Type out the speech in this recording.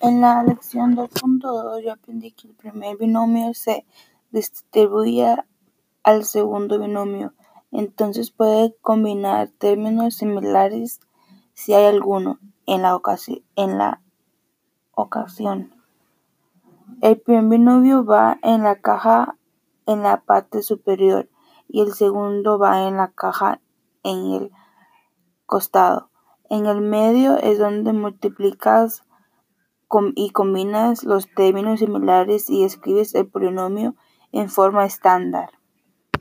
En la lección 2.2 yo aprendí que el primer binomio se distribuye al segundo binomio, entonces puede combinar términos similares si hay alguno en la ocasión. El primer binomio va en la caja en la parte superior y el segundo va en la caja en el costado. En el medio es donde multiplicas y combinas los términos similares y escribes el polinomio en forma estándar.